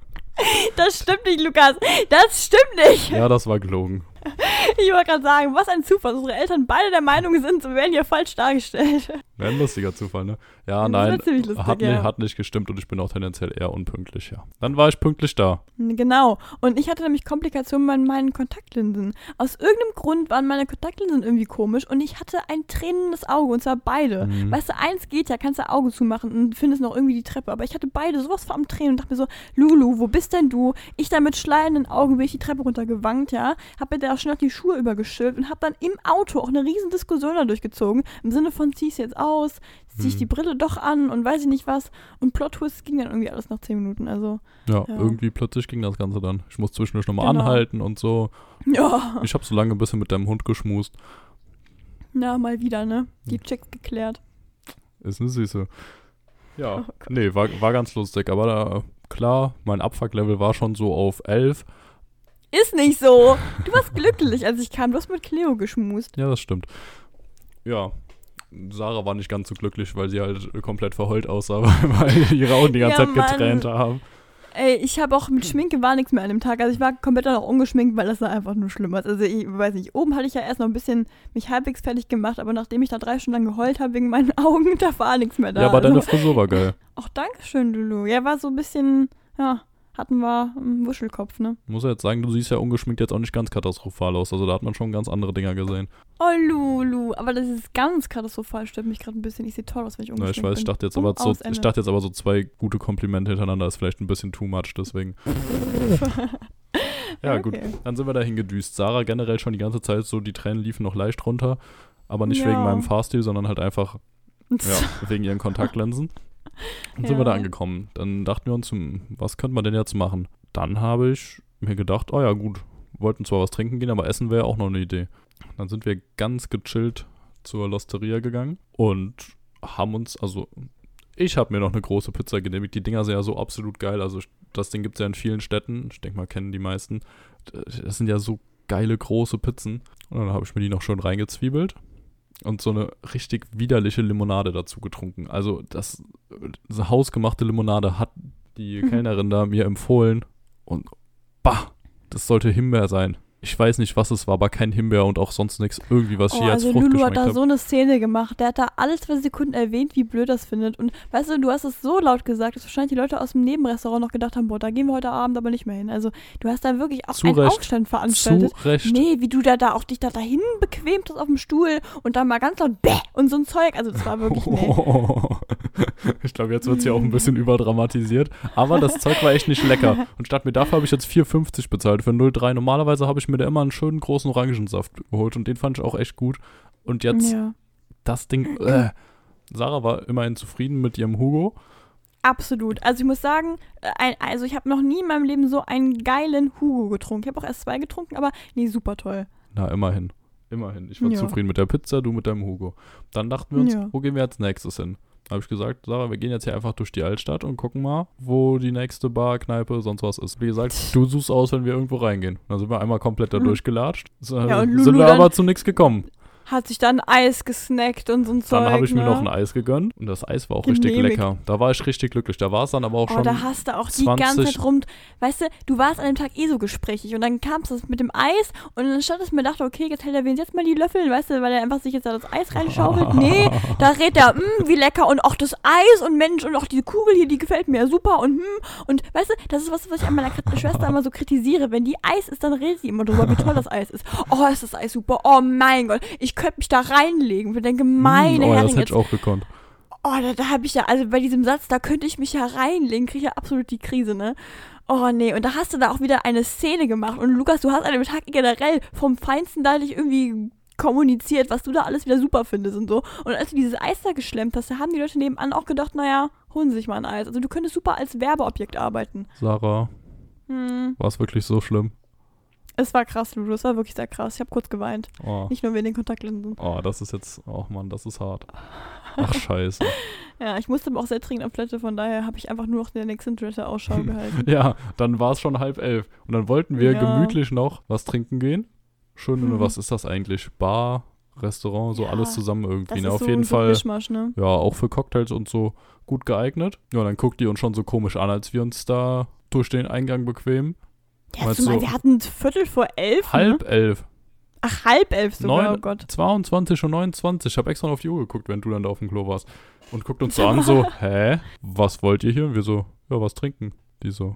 das stimmt nicht, Lukas. Das stimmt nicht. ja, das war gelogen. Ich wollte gerade sagen, was ein Zufall, dass unsere Eltern beide der Meinung sind, wir werden hier falsch dargestellt. Wäre ein lustiger Zufall, ne? Ja, Das nein. war ziemlich lustig, hat, ja. nicht, hat nicht gestimmt und ich bin auch tendenziell eher unpünktlich, ja. Dann war ich pünktlich da. Genau. Und ich hatte nämlich Komplikationen bei meinen Kontaktlinsen. Aus irgendeinem Grund waren meine Kontaktlinsen irgendwie komisch und ich hatte ein tränendes Auge und zwar beide. Mhm. Weißt du, eins geht ja, kannst du Auge zumachen und findest noch irgendwie die Treppe. Aber ich hatte beide sowas vor am Tränen und dachte mir so, Lulu, wo bist denn du? Ich da mit schleiernden Augen bin ich die Treppe runtergewankt, ja. Hab mir da auch schnell noch die Schuhe übergeschüttet und hab dann im Auto auch eine riesen Diskussion dadurch gezogen. Im Sinne von, zieh's jetzt aus, zieh ich Mhm. die Brille doch an und weiß ich nicht was. Und Plot-Twist ging dann irgendwie alles nach zehn Minuten. Also, Ja, Ja. irgendwie plötzlich ging das Ganze dann. Ich muss zwischendurch nochmal Genau. anhalten und so. ja. Ich habe so lange ein bisschen mit deinem Hund geschmust. Na, mal wieder, ne? Die Hm. Checks geklärt. Ist eine Süße. Ja, Oh nee, war, war ganz lustig. Aber da, klar, mein Abfuck-Level war schon so auf 11. Ist nicht so. Du warst glücklich, als ich kam. Du hast mit Cleo geschmust. Ja, das stimmt. Ja. Sarah war nicht ganz so glücklich, weil sie halt komplett verheult aussah, weil ihre Augen die ganze Ja, Zeit Mann. getränt haben. Ey, ich habe auch mit Schminke war nichts mehr an dem Tag. Also ich war komplett noch ungeschminkt, weil das sah einfach nur schlimm aus. Also ich weiß nicht, oben hatte ich ja erst noch ein bisschen mich halbwegs fertig gemacht, aber nachdem ich da drei Stunden lang geheult habe wegen meinen Augen, da war nichts mehr da. ja, aber deine also, Frisur war geil. auch Dankeschön, Lulu. Ja, war so ein bisschen, ja, hatten wir einen Wuschelkopf, ne? Muss ja jetzt sagen, du siehst ja ungeschminkt jetzt auch nicht ganz katastrophal aus. Also da hat man schon ganz andere Dinger gesehen. Oh, Lulu. Aber das ist ganz katastrophal, stört mich gerade ein bisschen. Ich sehe toll aus, wenn ich ungeschminkt ich weiß, ich bin. dachte jetzt Um aber so, ich dachte jetzt aber so zwei gute Komplimente hintereinander ist vielleicht ein bisschen too much, deswegen. Ja, gut. Okay. Dann sind wir dahin gedüst. Sarah generell schon die ganze Zeit so, die Tränen liefen noch leicht runter. Aber nicht Ja. wegen meinem Fahrstil, sondern halt einfach ja, wegen ihren Kontaktlinsen. Dann sind wir da Ja. angekommen. Dann dachten wir uns, hm, was könnte man denn jetzt machen? Dann habe ich mir gedacht, oh ja, gut, wollten zwar was trinken gehen, aber Essen wäre auch noch eine Idee. Dann sind wir ganz gechillt zur Losteria gegangen und haben uns, also ich habe mir noch eine große Pizza genehmigt. Die Dinger sind ja so absolut geil. Also das Ding gibt es ja in vielen Städten. Ich denke mal, kennen die meisten. Das sind ja so geile große Pizzen. Und dann habe ich mir die noch schön reingezwiebelt und so eine richtig widerliche Limonade dazu getrunken. Also das, diese hausgemachte Limonade hat die Mhm. Kellnerin da mir empfohlen und bah, das sollte Himbeer sein. Ich weiß nicht, was es war, aber kein Himbeer und auch sonst nichts irgendwie, was Oh, hier als also Frucht Lulu hat da habe. so eine Szene gemacht. Der hat da alle zwei Sekunden erwähnt, wie blöd das findet. Und weißt du, du hast es so laut gesagt, dass wahrscheinlich die Leute aus dem Nebenrestaurant noch gedacht haben, boah, da gehen wir heute Abend aber nicht mehr hin. Also du hast da wirklich auch einen. Aufstand veranstaltet. Zu Recht. Nee, wie du da, da auch dich da dahin bequemt hast auf dem Stuhl und dann mal ganz laut Bäh und so ein Zeug. Also das war wirklich, nee. Ich glaube, jetzt wird es ja auch ein bisschen überdramatisiert. Aber das Zeug war echt nicht lecker. Und statt mir dafür habe ich jetzt 4,50 bezahlt für 0,3. Normalerweise habe ich mir da immer einen schönen großen Orangensaft geholt und den fand ich auch echt gut. Und jetzt Ja. das Ding. Äh. Sarah war immerhin zufrieden mit ihrem Hugo. Absolut. Also ich muss sagen, äh, also ich habe noch nie in meinem Leben so einen geilen Hugo getrunken. Ich habe auch erst zwei getrunken, aber nee, super toll. Na, immerhin. Immerhin. Ich war Ja. zufrieden mit der Pizza, du mit deinem Hugo. Dann dachten wir uns, Ja. wo gehen wir als nächstes hin? Habe ich gesagt, Sarah, wir gehen jetzt hier einfach durch die Altstadt und gucken mal, wo die nächste Bar, Kneipe, sonst was ist. Wie gesagt, du suchst aus, wenn wir irgendwo reingehen. Dann sind wir einmal komplett da Mhm. durchgelatscht. Ja, sind wir aber zu nichts gekommen. Hat sich dann Eis gesnackt und so ein Zeug. Dann habe ich mir ne? noch ein Eis gegönnt und das Eis war auch richtig Genehmigt. lecker. Da war ich richtig glücklich. Da war es dann aber auch Oh, schon. da hast du auch die 20 ganze Zeit rum. Weißt du, du warst an dem Tag eh so gesprächig und dann kam es mit dem Eis und dann statt es mir dachte, okay, jetzt hält er wenigstens jetzt mal die Löffel, weißt du, weil er einfach sich jetzt da das Eis reinschaufelt. Nee, da redet er, mh, wie lecker und auch das Eis und Mensch und auch die Kugel hier, die gefällt mir ja super und hm, und weißt du, das ist was, was ich an meiner Schwester immer so kritisiere. Wenn die Eis ist, dann redet sie immer drüber, wie toll das Eis ist. Oh, ist das Eis super. Oh mein Gott, ich könnte mich da reinlegen. Ich denke, meine Hm, oh, Herren, das hätte jetzt ich auch gekonnt. Oh, da, da habe ich ja, also bei diesem Satz, da könnte ich mich ja reinlegen, kriege ich ja absolut die Krise, ne? Oh nee, und da hast du da auch wieder eine Szene gemacht. Und Lukas, du hast an dem Tag generell vom Feinsten da nicht irgendwie kommuniziert, was du da alles wieder super findest und so. Und als du dieses Eis da geschlemmt hast, da haben die Leute nebenan auch gedacht, naja, holen sie sich mal ein Eis. Also du könntest super als Werbeobjekt arbeiten. Sarah, Hm, war es wirklich so schlimm? Es war krass, Ludo, es war wirklich sehr krass. Ich habe kurz geweint. Oh. Nicht nur wegen den Kontaktlinsen. Oh, das ist jetzt, oh Mann, das ist hart. Ach, scheiße. Ja, ich musste aber auch sehr dringend auf Toilette, von daher habe ich einfach nur noch der nächsten Toilette Ausschau gehalten. Ja, dann war es schon halb elf. Und dann wollten wir Ja. gemütlich noch was trinken gehen. Schön, Mhm. was ist das eigentlich? Bar, Restaurant, so Ja, alles zusammen irgendwie. Ne? Auf so, jeden Fall, ne? ja, auch für Cocktails und so gut geeignet. Ja, dann guckt die uns schon so komisch an, als wir uns da durch den Eingang bequemen. Ja, zumal du- wir hatten Viertel vor elf. Halb Ne? elf. Ach, halb elf sogar, Neun- oh Gott. 22 und 29. Ich habe extra noch auf die Uhr geguckt, wenn du dann da auf dem Klo warst. Und guckt uns so an, so, hä? Was wollt ihr hier? Und wir so, ja, was trinken. Die so,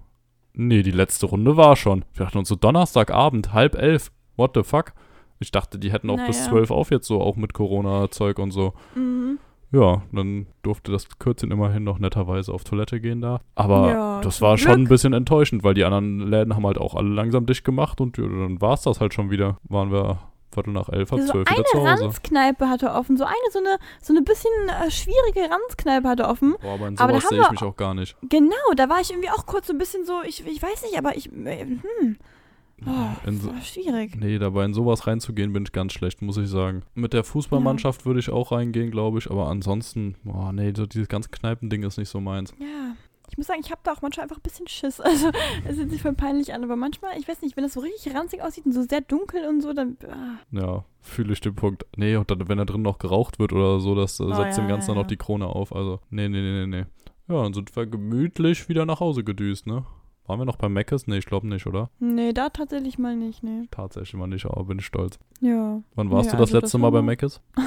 nee, die letzte Runde war schon. Wir dachten uns so, Donnerstagabend, halb elf. What the fuck? Ich dachte, die hätten auch bis Naja. zwölf auf jetzt so, auch mit Corona-Zeug und so. Mhm. Ja, dann durfte das Kürzchen immerhin noch netterweise auf Toilette gehen da. Aber Ja, das war schon ein bisschen enttäuschend, weil die anderen Läden haben halt auch alle langsam dicht gemacht und dann war es das halt schon wieder. Waren wir Viertel nach elf, halb So zwölf wieder zu eine Hause. Ranzkneipe hatte offen, so eine, so eine, so eine bisschen äh, schwierige Ranzkneipe hatte offen. Boah, aber in sowas sehe ich mich auch gar nicht. Genau, da war ich irgendwie auch kurz so ein bisschen so, ich, ich weiß nicht, aber ich, äh, hm, oh, In so, schwierig. nee, dabei in sowas reinzugehen, bin ich ganz schlecht, muss ich sagen. Mit der Fußballmannschaft würde ich auch reingehen, glaube ich, aber ansonsten, boah, nee, so dieses ganze Kneipending ist nicht so meins. Ja. Ich muss sagen, ich habe da auch manchmal einfach ein bisschen Schiss. Also, es hört sich voll peinlich an, aber manchmal, ich weiß nicht, wenn das so richtig ranzig aussieht und so sehr dunkel und so, dann. Ah. Ja, fühle ich den Punkt. Nee, und dann, wenn da drin noch geraucht wird oder so, das äh, Oh, setzt ja, dem Ganzen ja, dann noch ja. die Krone auf. Also, nee, nee, nee, nee, nee. Ja, dann sind wir gemütlich wieder nach Hause gedüst, ne? Waren wir noch bei Meckes? Nee, ich glaube nicht, oder? Nee, da tatsächlich mal nicht, nee. Tatsächlich mal nicht, aber bin ich stolz. Ja. Wann warst Ja, du das also das letzte Mal bei Meckes?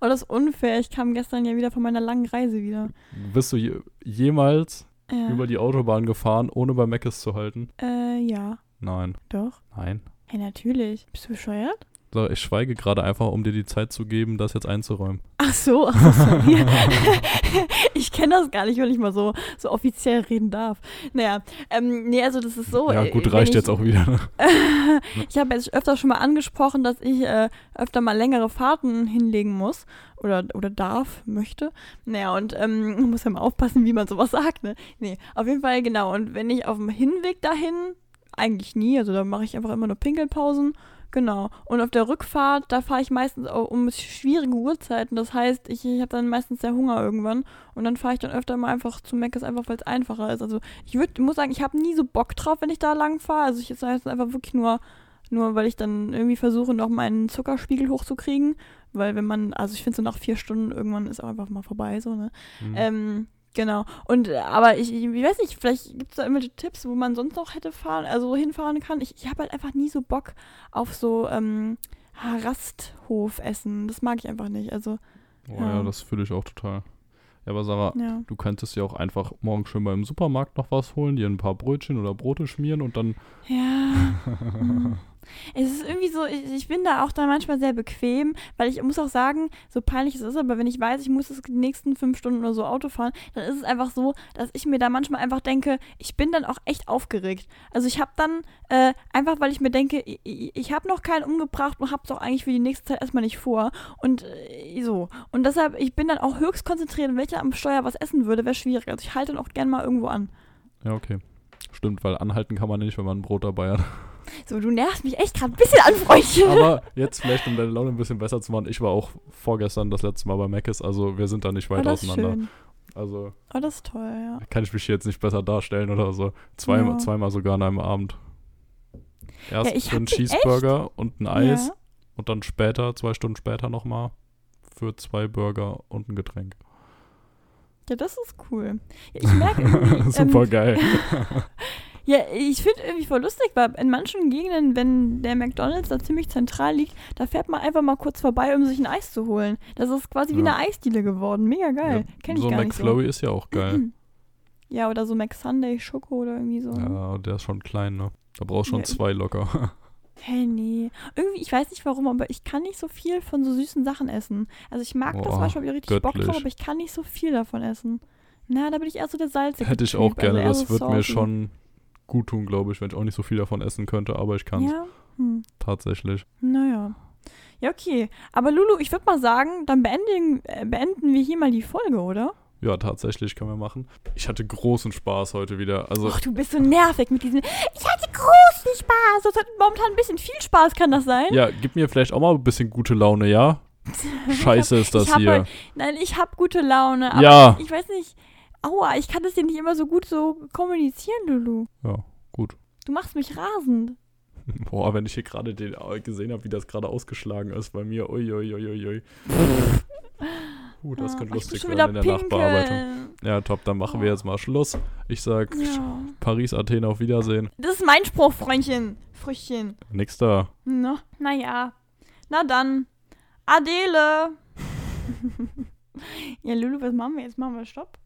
oh, das ist unfair. Ich kam gestern ja wieder von meiner langen Reise wieder. Bist du je jemals Ja. über die Autobahn gefahren, ohne bei Meckes zu halten? Äh, ja. Nein. Doch. Nein. Hey, natürlich. Bist du bescheuert? Ich schweige gerade einfach, um dir die Zeit zu geben, das jetzt einzuräumen. Ach so, ach so, ich kenne das gar nicht, wenn ich mal so, so offiziell reden darf. Naja, ähm, nee, also das ist so. ja, äh, gut, reicht ich, jetzt auch wieder. ne? ich habe jetzt öfter schon mal angesprochen, dass ich äh, öfter mal längere Fahrten hinlegen muss oder, oder darf, möchte. Naja, und ähm, man muss ja mal aufpassen, wie man sowas sagt, ne? Nee, auf jeden Fall, genau. Und wenn ich auf dem Hinweg dahin, eigentlich nie, also da mache ich einfach immer nur Pinkelpausen. Genau. Und auf der Rückfahrt, da fahre ich meistens auch um schwierige Uhrzeiten. Das heißt, ich, ich habe dann meistens sehr Hunger irgendwann. Und dann fahre ich dann öfter mal einfach zu Meckes, einfach weil es einfacher ist. Also ich würd, muss sagen, ich habe nie so Bock drauf, wenn ich da lang fahre. Also ich sage jetzt einfach wirklich nur, nur weil ich dann irgendwie versuche, noch meinen Zuckerspiegel hochzukriegen. Weil wenn man, also ich finde so nach vier Stunden irgendwann ist auch einfach mal vorbei, so, ne? Hm. Ähm, genau. Und äh, aber ich, ich, weiß nicht, vielleicht gibt es da irgendwelche Tipps, wo man sonst noch hätte fahren, also hinfahren kann. Ich, ich habe halt einfach nie so Bock auf so ähm, Rasthofessen. Das mag ich einfach nicht. Also, oh ja, ja. das fühle ich auch total. Ja, aber Sarah, ja. du könntest ja auch einfach morgen schön beim Supermarkt noch was holen, dir ein paar Brötchen oder Brote schmieren und dann. Ja. Es ist irgendwie so, ich, ich bin da auch dann manchmal sehr bequem, weil ich muss auch sagen, so peinlich es ist, aber wenn ich weiß, ich muss jetzt die nächsten fünf Stunden oder so Auto fahren, dann ist es einfach so, dass ich mir da manchmal einfach denke, ich bin dann auch echt aufgeregt. Also ich habe dann äh, einfach, weil ich mir denke, ich, ich, habe noch keinen umgebracht und habe es auch eigentlich für die nächste Zeit erstmal nicht vor. Und äh, so. Und deshalb, ich bin dann auch höchst konzentriert, wenn ich am Steuer was essen würde, wäre schwierig. Also ich halte dann auch gerne mal irgendwo an. Ja, okay. Stimmt, weil anhalten kann man nicht, wenn man ein Brot dabei hat. So, du nervst mich echt gerade ein bisschen an, Freundchen. Aber jetzt vielleicht, um deine Laune ein bisschen besser zu machen, ich war auch vorgestern das letzte Mal bei Mc's, also wir sind da nicht weit oh, auseinander. schön. Also Oh, das ist toll, ja. kann ich mich jetzt nicht besser darstellen oder so. Zweimal, Ja. zweimal sogar an einem Abend. Erst Ja, für einen Cheeseburger und ein Eis Ja. und dann später, zwei Stunden später nochmal für zwei Burger und ein Getränk. Ja, das ist cool. Ja, ich merke irgendwie, Super ähm, geil. Ja, ich finde irgendwie voll lustig, weil in manchen Gegenden, wenn der McDonalds da ziemlich zentral liegt, da fährt man einfach mal kurz vorbei, um sich ein Eis zu holen. Das ist quasi wie Ja. eine Eisdiele geworden. Mega geil. Kenn ich so gar McFlurry nicht ist ja auch so. geil. Ja, oder so McSunday Schoko oder irgendwie so. Ja, der ist schon klein, ne? Da brauchst du schon Ja. zwei locker. Hey, nee. Irgendwie, ich weiß nicht warum, aber ich kann nicht so viel von so süßen Sachen essen. Also ich mag das Boah, manchmal, ich richtig Bock drauf, göttlich. aber ich kann nicht so viel davon essen. Na, da bin ich eher so der salzige Hätte ich Typ, auch gerne, also das so würde mir schon gut tun, glaube ich, wenn ich auch nicht so viel davon essen könnte, aber ich kann es Ja? Hm. tatsächlich. Naja. Ja, okay. Aber Lulu, ich würde mal sagen, dann beenden, äh, beenden wir hier mal die Folge, oder? Ja, tatsächlich können wir machen. Ich hatte großen Spaß heute wieder. Also, Ach, du bist so nervig mit diesem. Ich hatte großen Spaß. Das hat momentan ein bisschen viel Spaß, kann das sein? ja, gib mir vielleicht auch mal ein bisschen gute Laune, ja? Scheiße ist das hier. heute- Nein, ich habe gute Laune. Aber Ja. ich weiß nicht. Aua, ich kann das dir nicht immer so gut so kommunizieren, Lulu. Ja, gut. Du machst mich rasend. Boah, wenn ich hier gerade den äh, gesehen habe, wie das gerade ausgeschlagen ist bei mir. Uiuiuiui. Uh, das könnte oh, lustig werden in der Nachbearbeitung. Ja, top, dann machen wir Oh. jetzt mal Schluss. Ich sag Ja. Paris, Athen, auf Wiedersehen. Das ist mein Spruch, Freundchen. Früchtchen. Nix da. Na, naja. Na dann. Adele. ja, Lulu, was machen wir jetzt? Machen wir Stopp?